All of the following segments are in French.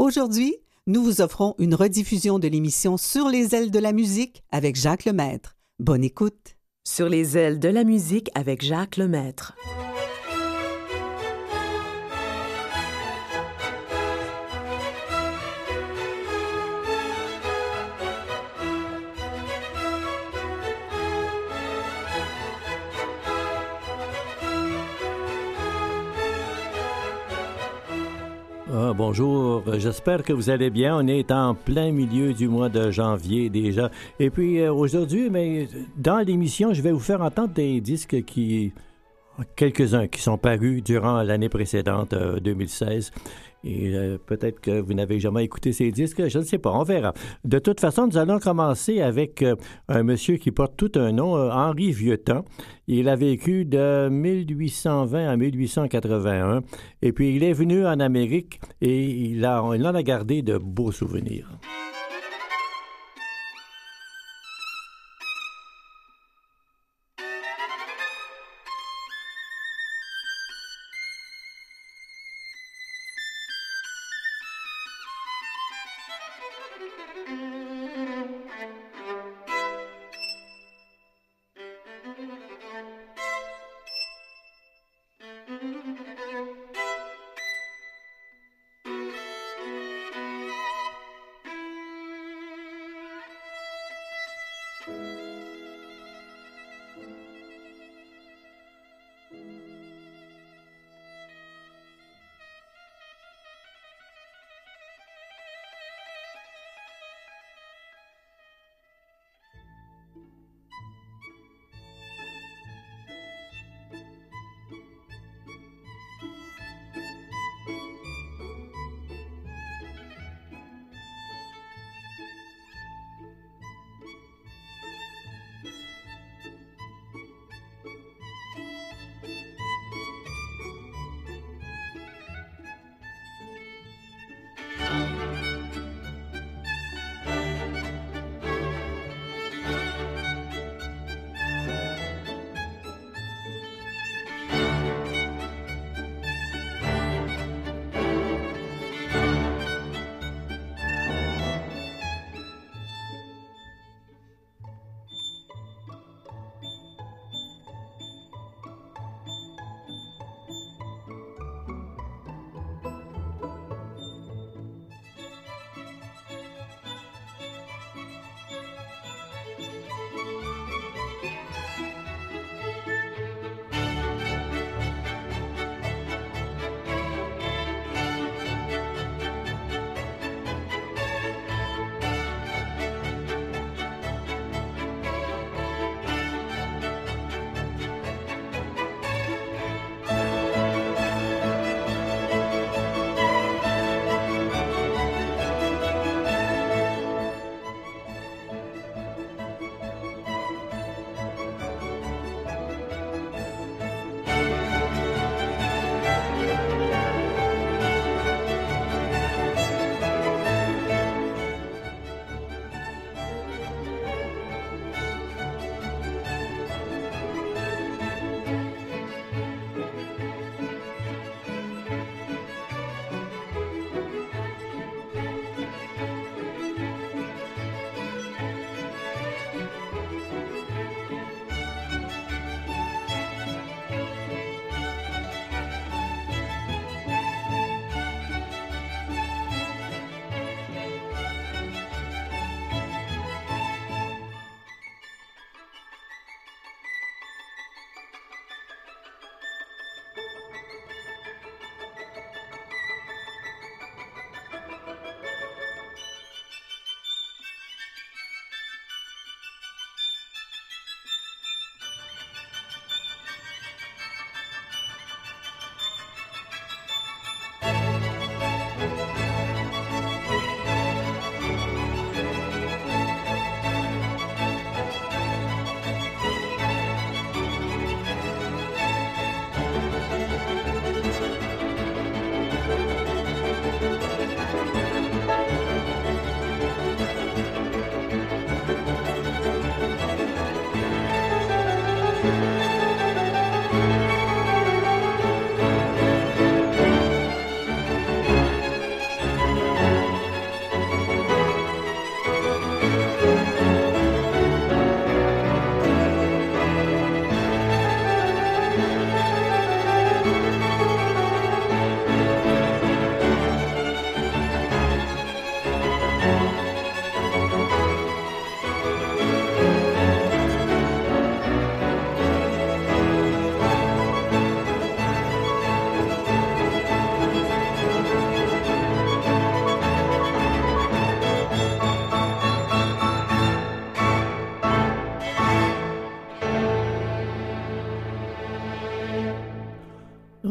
Aujourd'hui, nous vous offrons une rediffusion de l'émission Sur les ailes de la musique avec Jacques Lemaître. Bonne écoute. Sur les ailes de la musique avec Jacques Lemaître. Bonjour, j'espère que vous allez bien. On est en plein milieu du mois de janvier déjà. Et puis euh, aujourd'hui, mais dans l'émission, je vais vous faire entendre des disques qui quelques-uns qui sont parus durant l'année précédente, 2016. Et euh, peut-être que vous n'avez jamais écouté ces disques, je ne sais pas, on verra. De toute façon, nous allons commencer avec euh, un monsieur qui porte tout un nom, euh, Henri Vieuxtemps. Il a vécu de 1820 à 1881. Et puis, il est venu en Amérique et il, en a gardé de beaux souvenirs.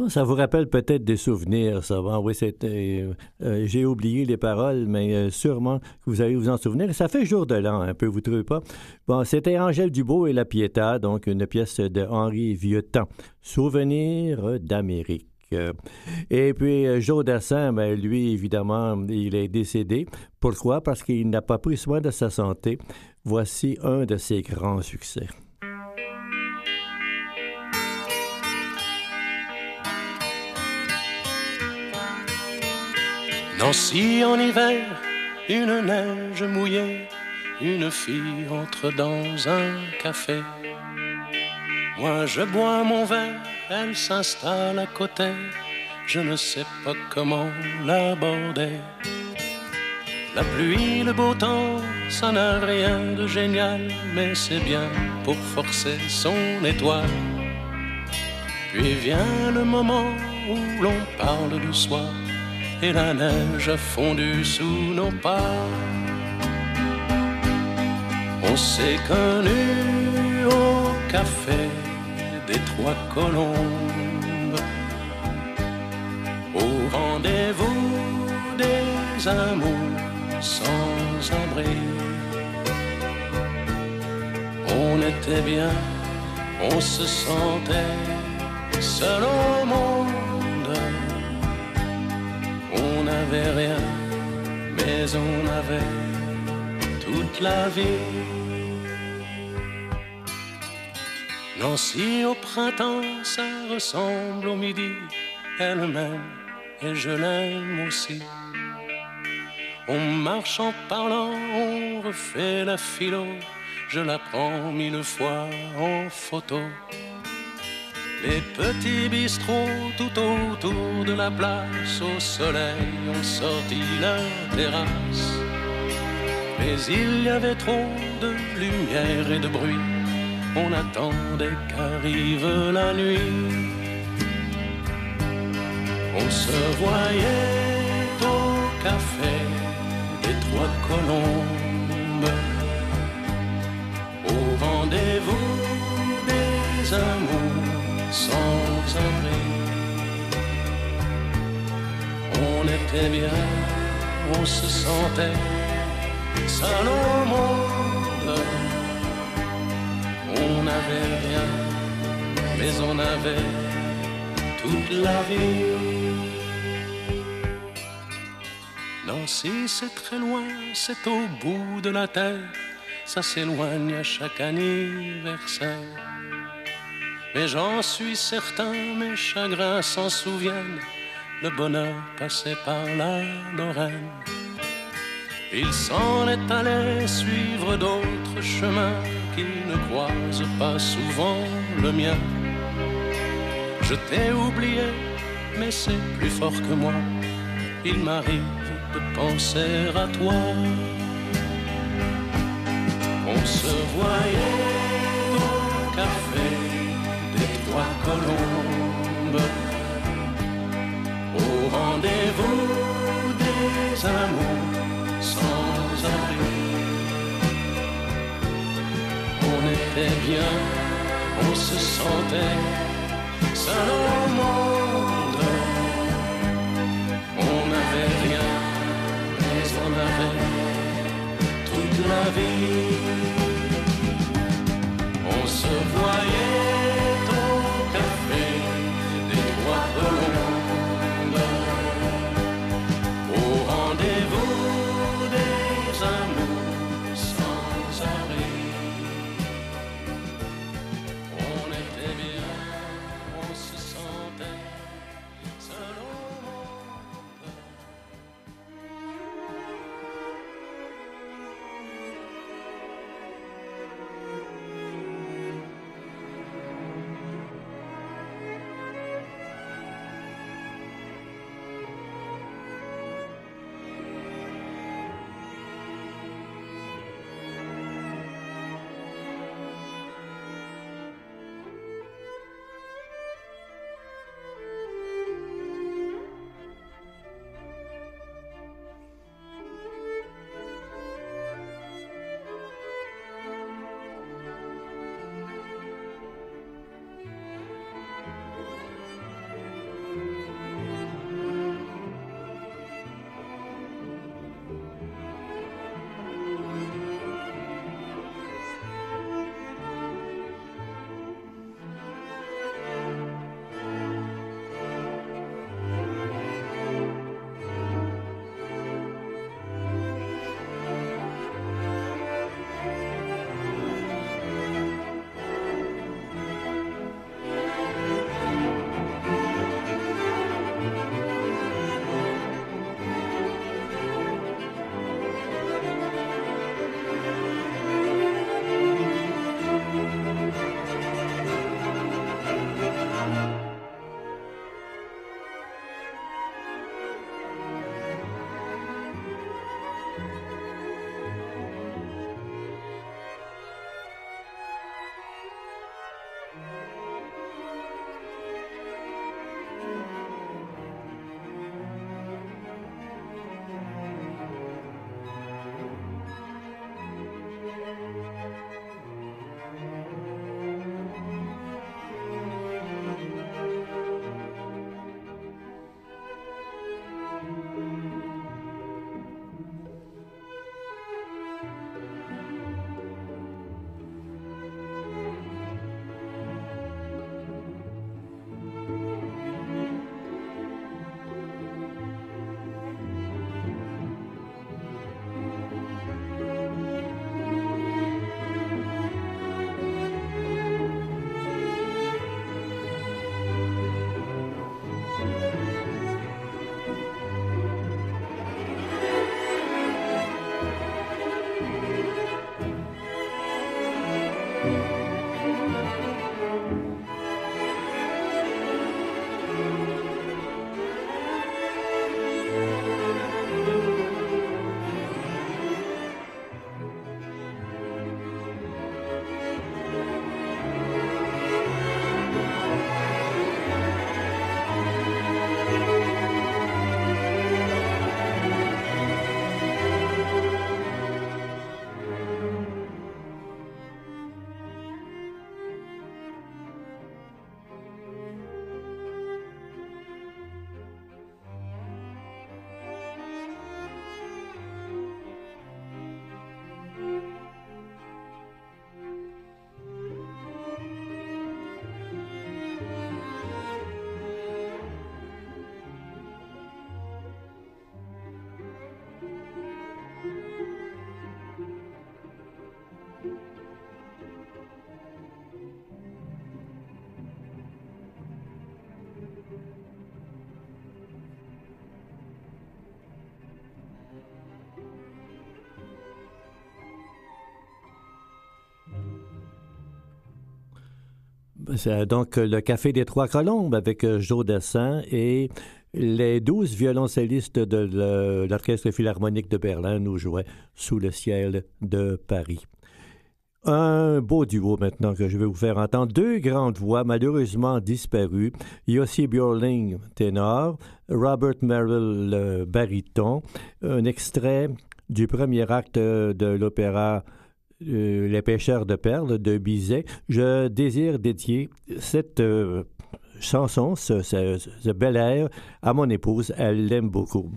Ça vous rappelle peut-être des souvenirs, ça. va. oui, c'était. Euh, j'ai oublié les paroles, mais euh, sûrement que vous allez vous en souvenir. Ça fait jour de l'an, un peu, vous trouvez pas? Bon, c'était Angèle Dubois et la Pietà, donc une pièce de Henri Vieuxtemps. Souvenir d'Amérique. Et puis, Joe Dassin, ben, lui, évidemment, il est décédé. Pourquoi? Parce qu'il n'a pas pris soin de sa santé. Voici un de ses grands succès. Nancy en hiver, une neige mouillée, une fille entre dans un café. Moi je bois mon verre, elle s'installe à côté, je ne sais pas comment l'aborder. La pluie, le beau temps, ça n'a rien de génial, mais c'est bien pour forcer son étoile. Puis vient le moment où l'on parle du soir et la neige a fondu sous nos pas. On s'est connus au café des Trois Colombes, au rendez-vous des amours sans abri. On était bien, on se sentait seul au monde on n'avait rien, mais on avait toute la vie. Nancy au printemps, ça ressemble au midi. Elle m'aime et je l'aime aussi. On marche en parlant, on refait la philo. Je la prends mille fois en photo. Les petits bistrots tout autour de la place au soleil ont sorti leur terrasse. Mais il y avait trop de lumière et de bruit. On attendait qu'arrive la nuit. On se voyait au café des Trois Colombes. Au rendez-vous des amours sans abri. On était bien, on se sentait seul au monde. On n'avait rien, mais on avait toute la vie. Nancy, c'est très loin, c'est au bout de la terre, ça s'éloigne à chaque anniversaire. Mais j'en suis certain, mes chagrins s'en souviennent. Le bonheur passait par la Lorraine. Il s'en est allé suivre d'autres chemins qui ne croisent pas souvent le mien. Je t'ai oublié, mais c'est plus fort que moi. Il m'arrive de penser à toi. On se voyait Bien, on se sentait seul au monde. On n'avait rien, mais on avait toute la vie. On se voyait. Donc le Café des Trois Colombes avec Joe Dessin et les douze violoncellistes de l'Orchestre philharmonique de Berlin nous jouaient sous le ciel de Paris. Un beau duo maintenant que je vais vous faire entendre. Deux grandes voix malheureusement disparues. Yossi Björling, ténor, Robert Merrill, baryton. Un extrait du premier acte de l'opéra euh, Les pêcheurs de perles de Bizet. Je désire dédier cette euh, chanson, ce, ce bel air, à mon épouse. Elle l'aime beaucoup.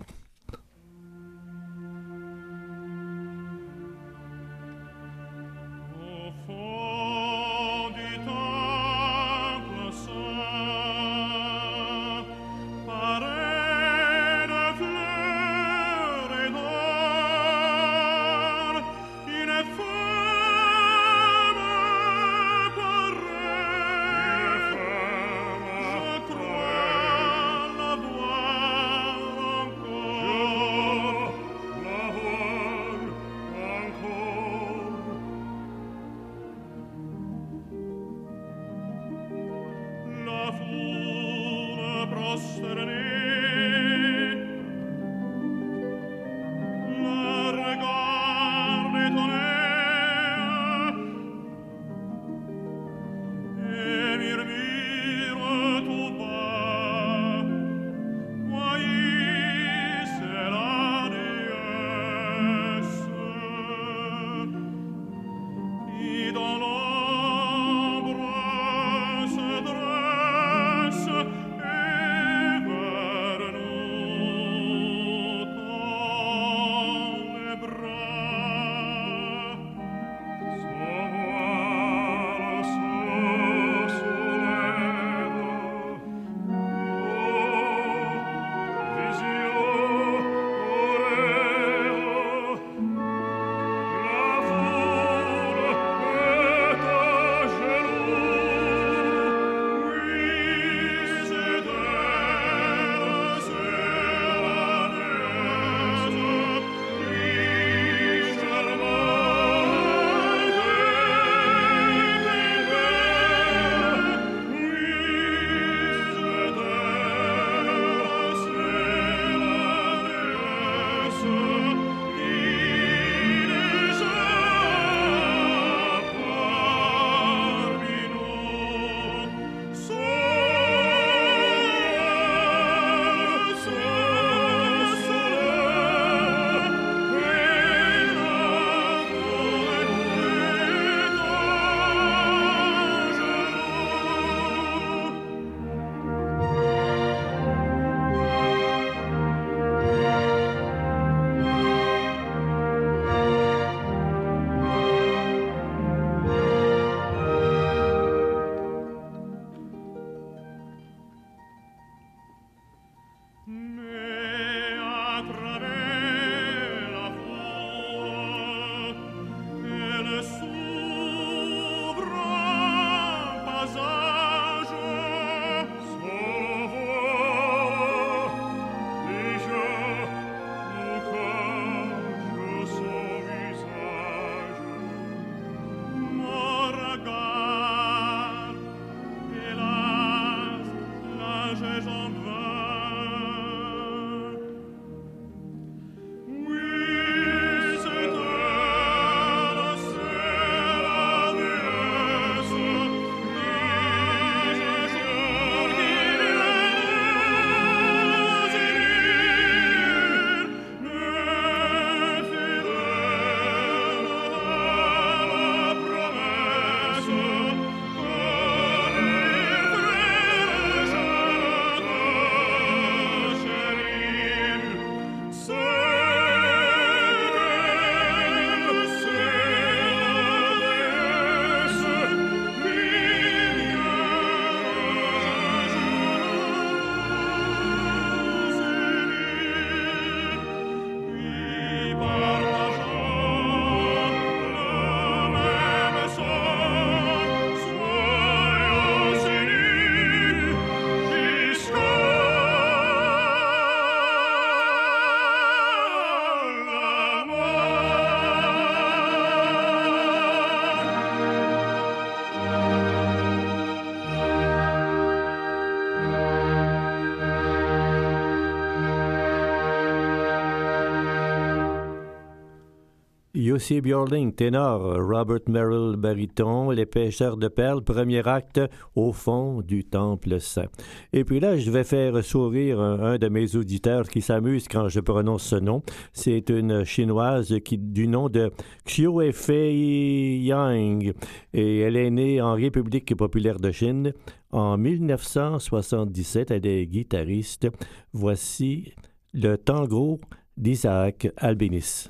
Yossi Bjorling, ténor, Robert Merrill, baryton, Les pêcheurs de perles, premier acte, au fond du temple saint. Et puis là, je vais faire sourire un, de mes auditeurs qui s'amuse quand je prononce ce nom. C'est une chinoise du nom de Xiu Fei Yang, et elle est née en République populaire de Chine en 1977. Elle est guitariste. Voici le tango d'Isaac Albinis.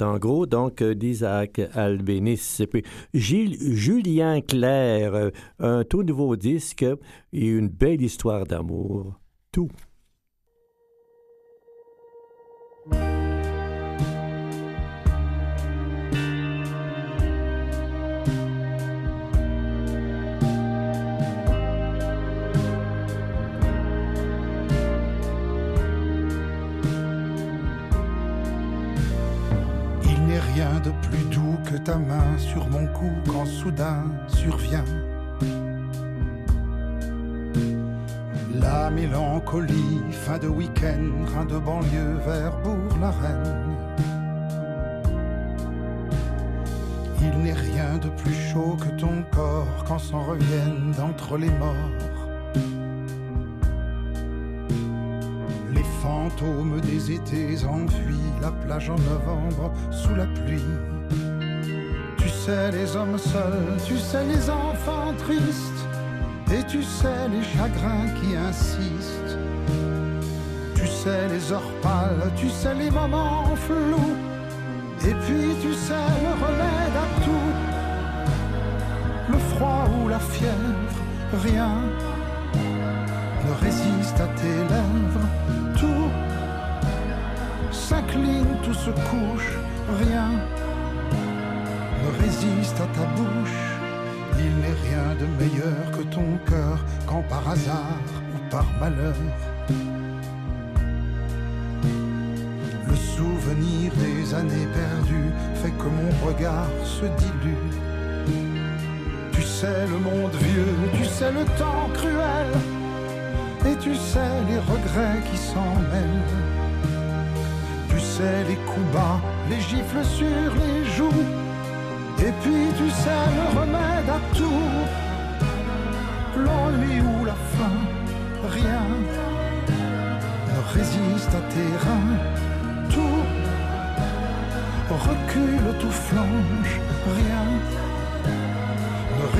tango, donc, d'Isaac Albénis. Puis Julien Clerc, euh, un tout nouveau disque et une belle histoire d'amour. Tout. Le froid ou la fièvre, rien ne résiste à tes lèvres tout s'incline, tout se couche, rien ne résiste à ta bouche. Il n'est rien de meilleur que ton cœur quand par hasard ou par malheur. Le Souvenir des années perdues fait que mon regard se dilue. Tu sais le monde vieux, tu sais le temps cruel, et tu sais les regrets qui s'en mêlent. Tu sais les coups bas, les gifles sur les joues, et puis tu sais le remède à tout. L'ennui ou la faim, rien ne résiste à tes reins. Tout recule, tout flanche, rien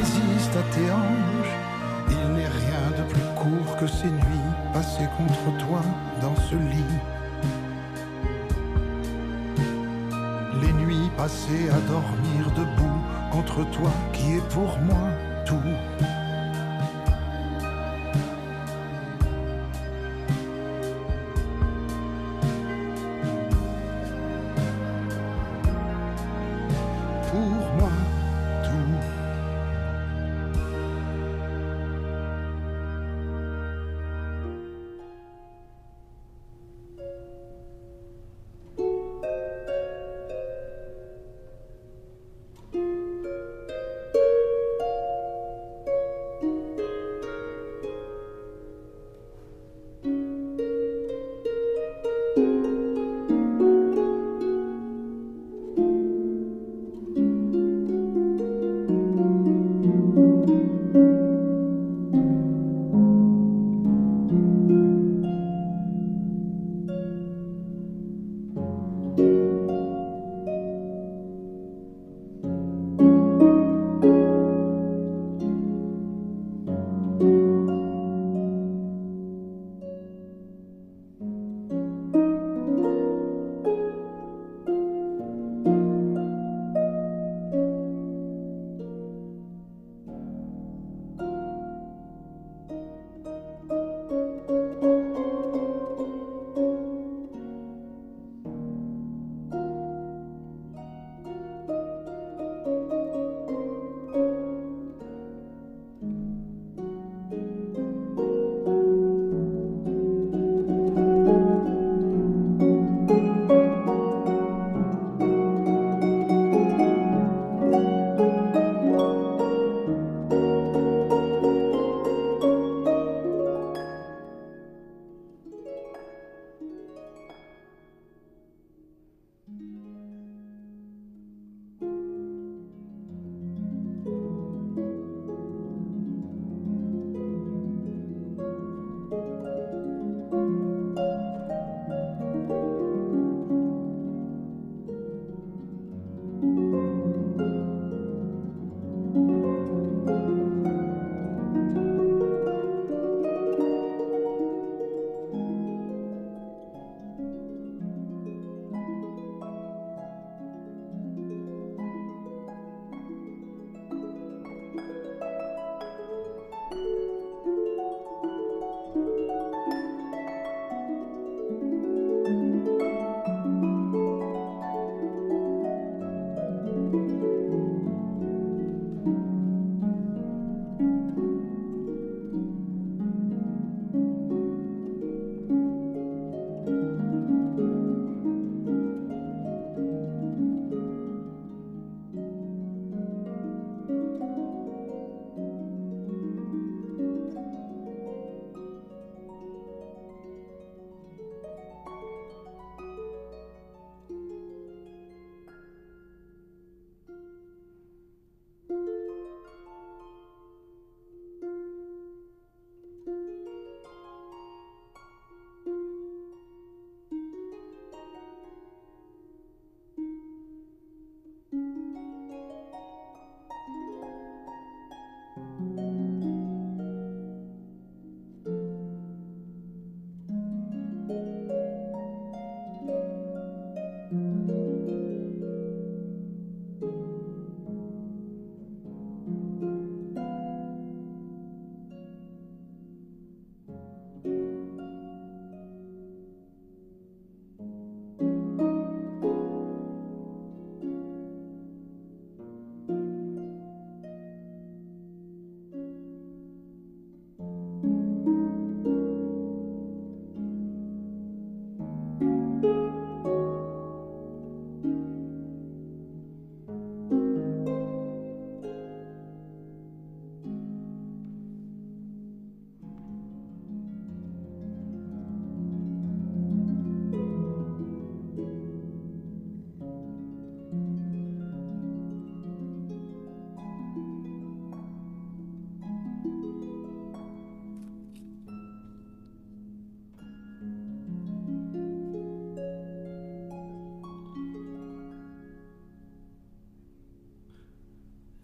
résiste à tes hanches. Il n'est rien de plus court que ces nuits passées contre toi dans ce lit. Les nuits passées à dormir debout contre toi qui est pour moi tout.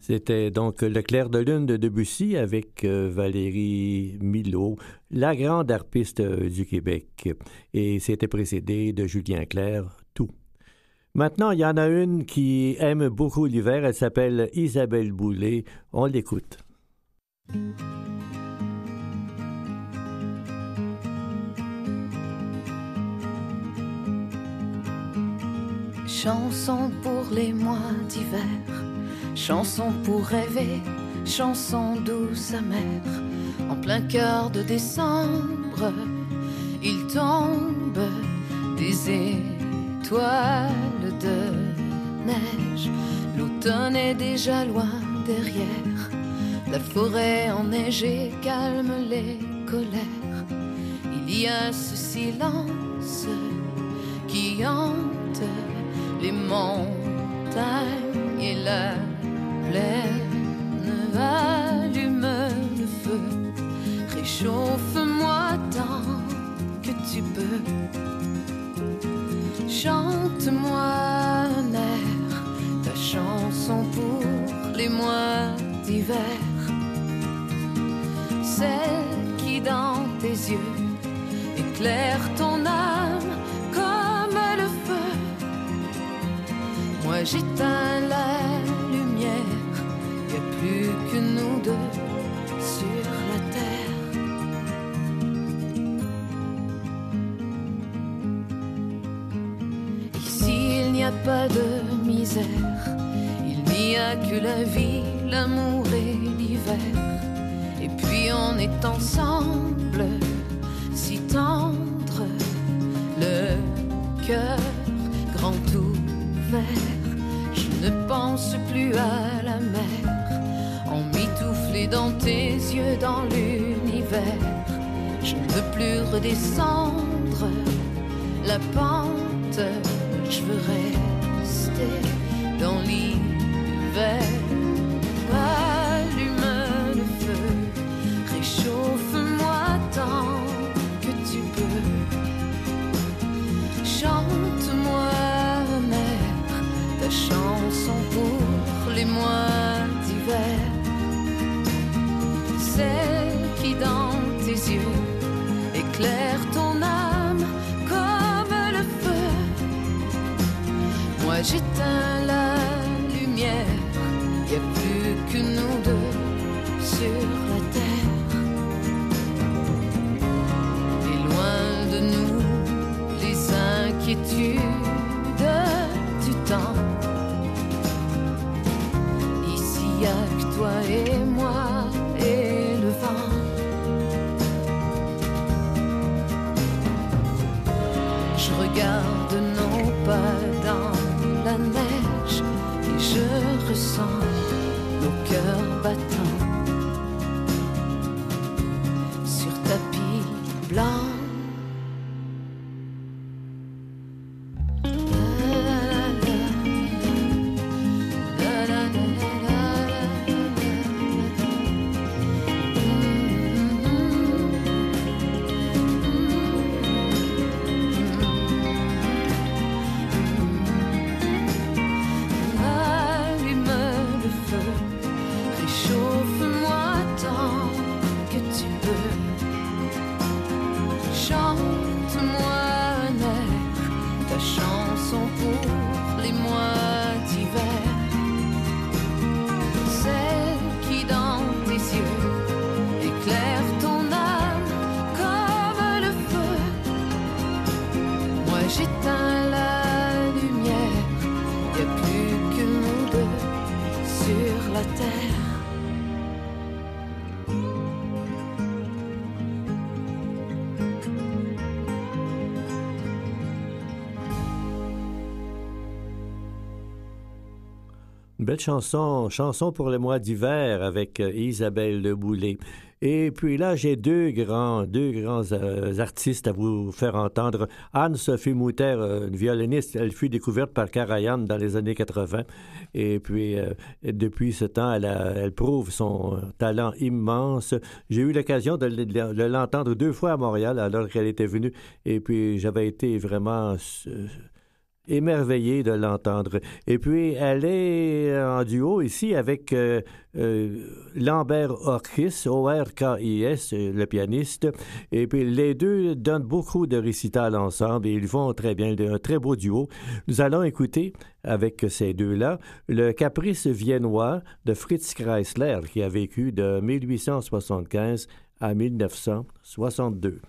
C'était donc Le clair de lune de Debussy avec euh, Valérie Milot, la grande harpiste euh, du Québec. Et c'était précédé de Julien Clerc, tout. Maintenant, il y en a une qui aime beaucoup l'hiver. Elle s'appelle Isabelle Boulay. On l'écoute. Chanson pour les mois d'hiver Chanson pour rêver, chanson douce amère. En plein cœur de décembre, il tombe des étoiles de neige. L'automne est déjà loin derrière. La forêt enneigée calme les colères. Il y a ce silence qui hante les montagnes et la plaine, allume le feu, réchauffe-moi tant que tu peux. Chante-moi un air, ta chanson pour les mois d'hiver, celle qui dans tes yeux éclaire ton âme comme le feu. Moi j'éteins la que nous deux sur la terre. Ici il n'y a pas de misère, il n'y a que la vie, l'amour et l'hiver. Et puis on est ensemble, si tendre, le cœur grand ouvert. Je ne pense plus à la mer dans tes yeux, dans l'univers. Je ne veux plus redescendre la pente, je veux rester dans l'hiver. J'éteins la lumière, y a plus que nous deux sur la terre. Et loin de nous les inquiétudes du temps. Ici y a que toi et moi. Garde nos pas chanson, chanson pour le mois d'hiver avec euh, Isabelle Le Boulet. Et puis là, j'ai deux grands, deux grands euh, artistes à vous faire entendre. Anne-Sophie Mouter, euh, une violoniste, elle fut découverte par Karajan dans les années 80. Et puis, depuis ce temps, elle, elle, prouve son talent immense. J'ai eu l'occasion de l'entendre deux fois à Montréal alors qu'elle était venue. Et puis, j'avais été vraiment émerveillé de l'entendre. Et puis, elle est en duo ici avec euh, euh, Lambert Orkis, O-R-K-I-S, le pianiste. Et puis, les deux donnent beaucoup de récitals ensemble et ils font très bien, un très beau duo. Nous allons écouter avec ces deux-là le Caprice viennois de Fritz Kreisler, qui a vécu de 1875 à 1962.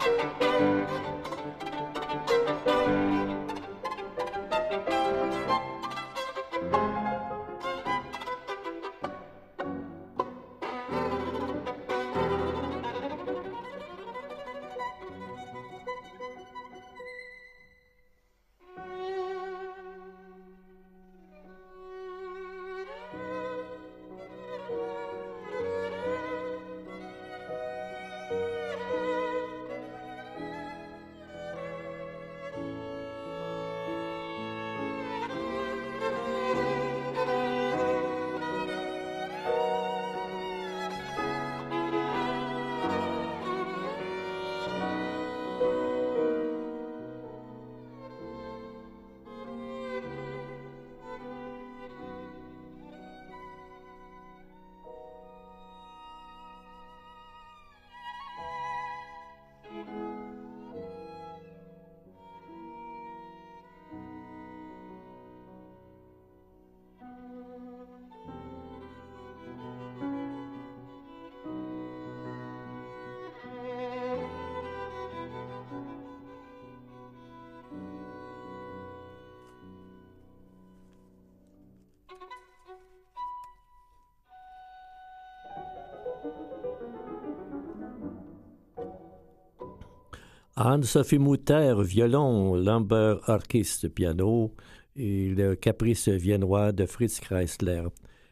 Thank you. Anne-Sophie Mouter, violon, Lambert orchestre, piano et le caprice viennois de Fritz Kreisler.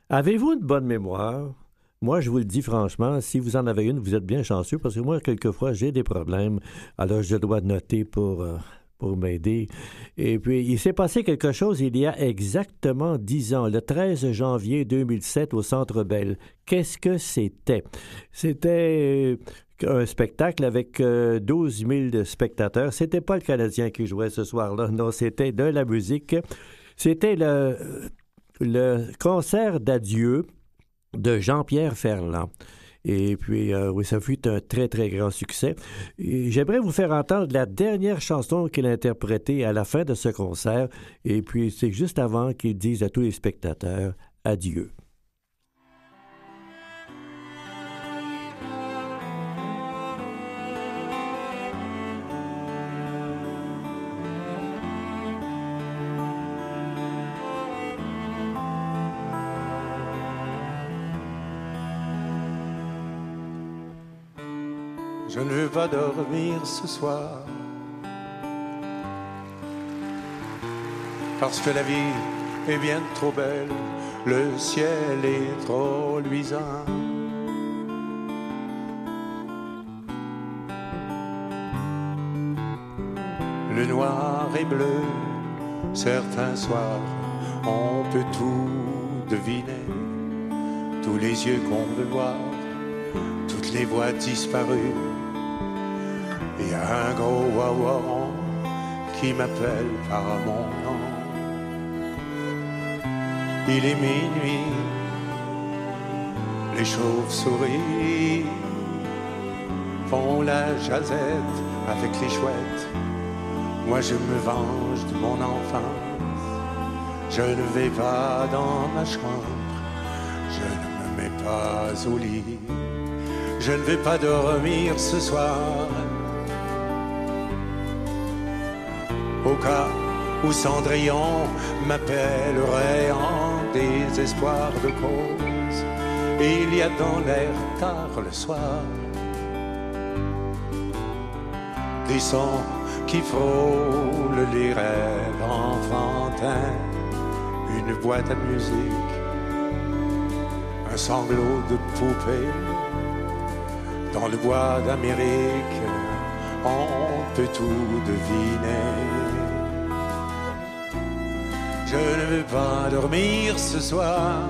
Avez-vous une bonne mémoire? Moi, je vous le dis franchement, si vous en avez une, vous êtes bien chanceux parce que moi, quelquefois, j'ai des problèmes. Alors, je dois noter pour, euh, pour m'aider. Et puis, il s'est passé quelque chose il y a exactement dix ans, le 13 janvier 2007 au Centre Bell. Qu'est-ce que c'était? C'était euh, un spectacle avec 12 euh, 000 spectateurs. C'était pas le Canadien qui jouait ce soir-là, non, c'était de la musique. C'était le, le concert d'adieu de Jean-Pierre Ferland. Et puis, euh, oui, ça fut un très, très grand succès. J'aimerais vous faire entendre la dernière chanson qu'il a interprétée à la fin de ce concert. Et puis, c'est juste avant qu'il dise à tous les spectateurs adieu. Je ne veux pas dormir ce soir. Parce que la vie est bien trop belle, le ciel est trop luisant. Le noir et bleu, certains soirs, on peut tout deviner. Tous les yeux qu'on veut voir, toutes les voix disparues un gros wawa qui m'appelle par mon nom. Il est minuit, les chauves-souris font la jazette avec les chouettes. Moi je me venge de mon enfance. Je ne vais pas dans ma chambre, je ne me mets pas au lit. Je ne vais pas dormir ce soir au cas où Cendrillon m'appellerait en désespoir de cause. Il y a dans l'air tard le soir des sons qui frôlent les rêves enfantins, une boîte à musique, un sanglot de poupée dans le bois d'Amérique. On peut tout deviner. Je ne veux pas dormir ce soir.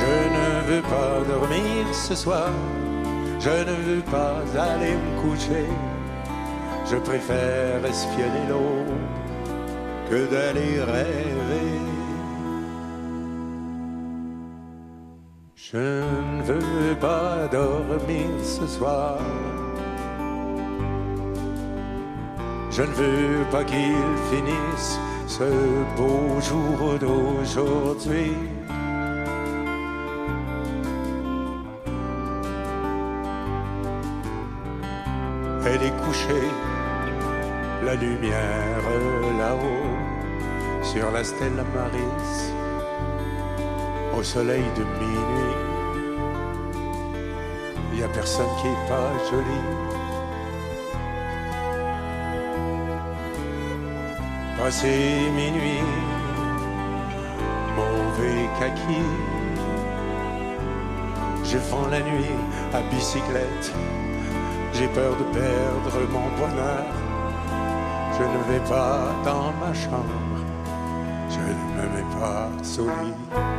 Je ne veux pas dormir ce soir. Je ne veux pas aller me coucher. Je préfère espionner l'eau que d'aller rêver. Je ne veux pas dormir ce soir. Je ne veux pas qu'il finisse ce beau jour d'aujourd'hui. Elle est couchée, la lumière là-haut, sur la stella Maris au soleil de minuit. Il n'y a personne qui est pas joli. Passé minuit, mauvais kaki. Je fends la nuit à bicyclette. J'ai peur de perdre mon bonheur. Je ne vais pas dans ma chambre. Je ne me mets pas sous.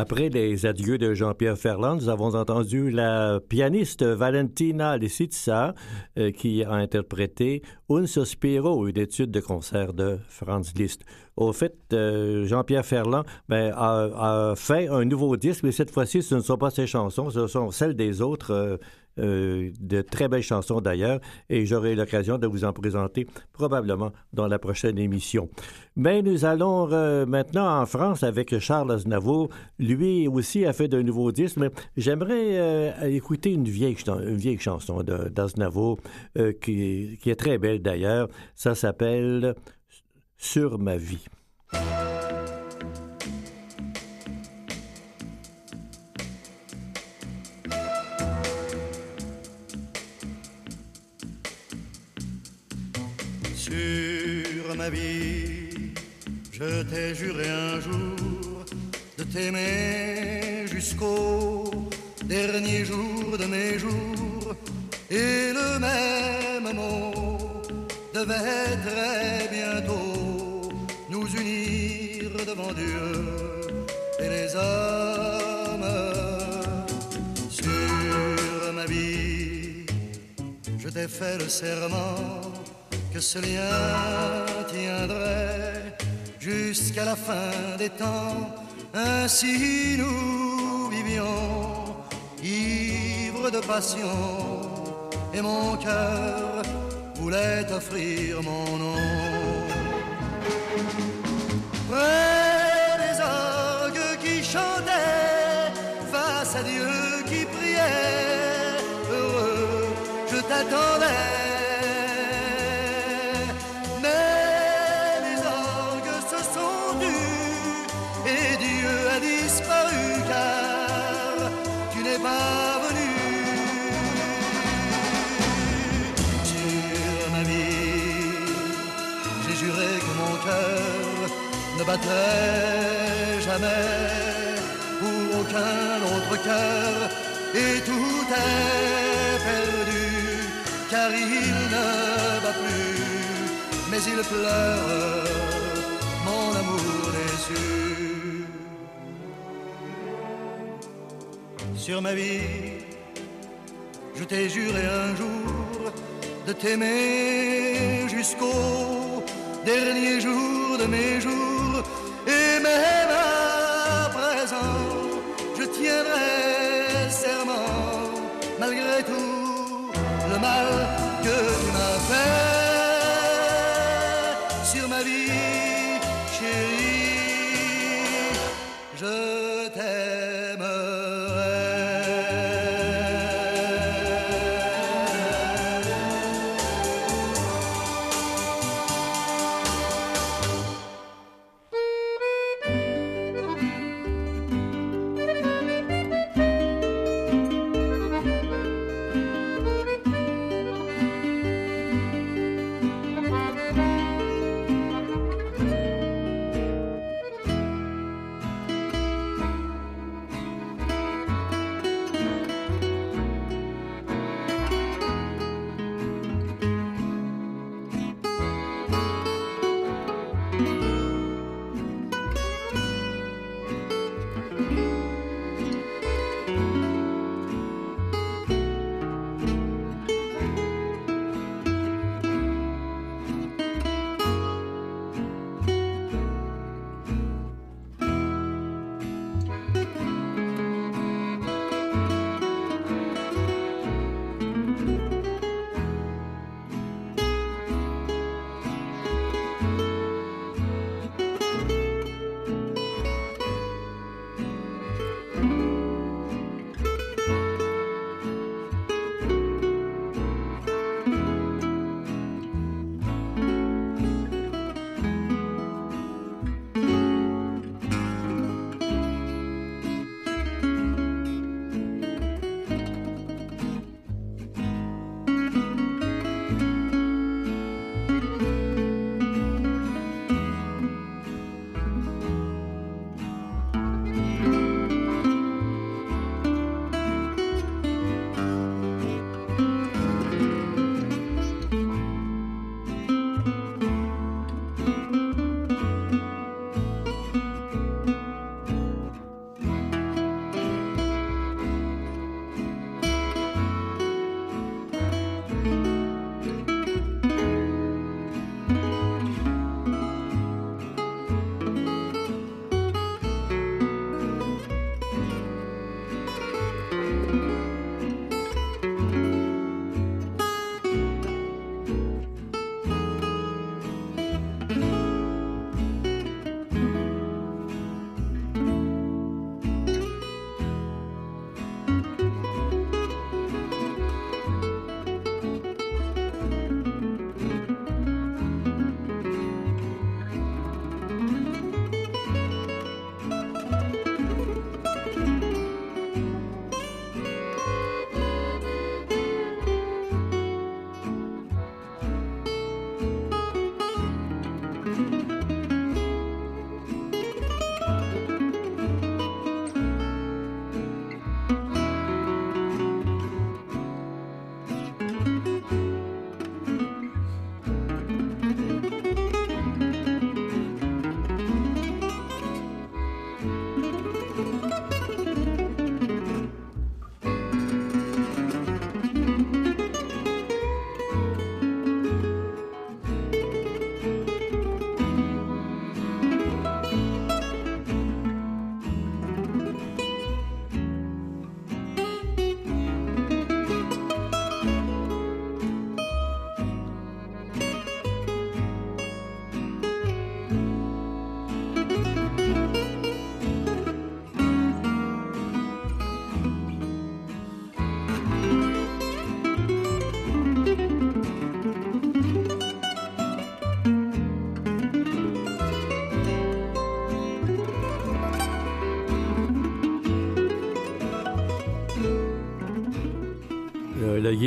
Après les adieux de Jean-Pierre Ferland, nous avons entendu la pianiste Valentina Lisitsa euh, qui a interprété Un Sospiro, une étude de concert de Franz Liszt. Au fait, euh, Jean-Pierre Ferland ben, a, a, fait un nouveau disque, mais cette fois-ci, ce ne sont pas ses chansons, ce sont celles des autres euh, de très belles chansons d'ailleurs, et j'aurai l'occasion de vous en présenter probablement dans la prochaine émission. Mais nous allons euh, maintenant en France avec Charles Aznavour. Lui aussi a fait de nouveaux disques, mais j'aimerais euh, écouter une vieille, chanson d'Aznavour qui est très belle d'ailleurs. Ça s'appelle Sur ma vie. Vie. Je t'ai juré un jour de t'aimer jusqu'au dernier jour de mes jours. Et le même mot devait très bientôt nous unir devant Dieu et les hommes. Sur ma vie, je t'ai fait le serment ce lien tiendrait jusqu'à la fin des temps. Ainsi nous vivions, ivres de passion, et mon cœur voulait offrir mon nom. Près des orgues qui chantaient, face à Dieu qui priait, heureux, je t'attendais. Battrai jamais pour aucun autre cœur. Et tout est perdu car il ne va plus. Mais il pleure mon amour déçu. Sur ma vie je t'ai juré un jour de t'aimer jusqu'au dernier jour de mes jours. Et même à présent, je tiendrai serment, malgré tout le mal que tu m'as fait sur ma vie,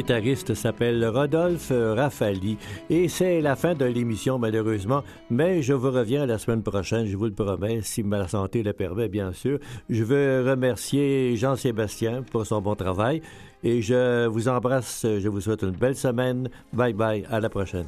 guitariste s'appelle Rodolphe Raffali et c'est la fin de l'émission malheureusement, mais je vous reviens la semaine prochaine, je vous le promets, si ma santé le permet bien sûr. Je veux remercier Jean-Sébastien pour son bon travail et je vous embrasse, je vous souhaite une belle semaine. Bye bye, à la prochaine.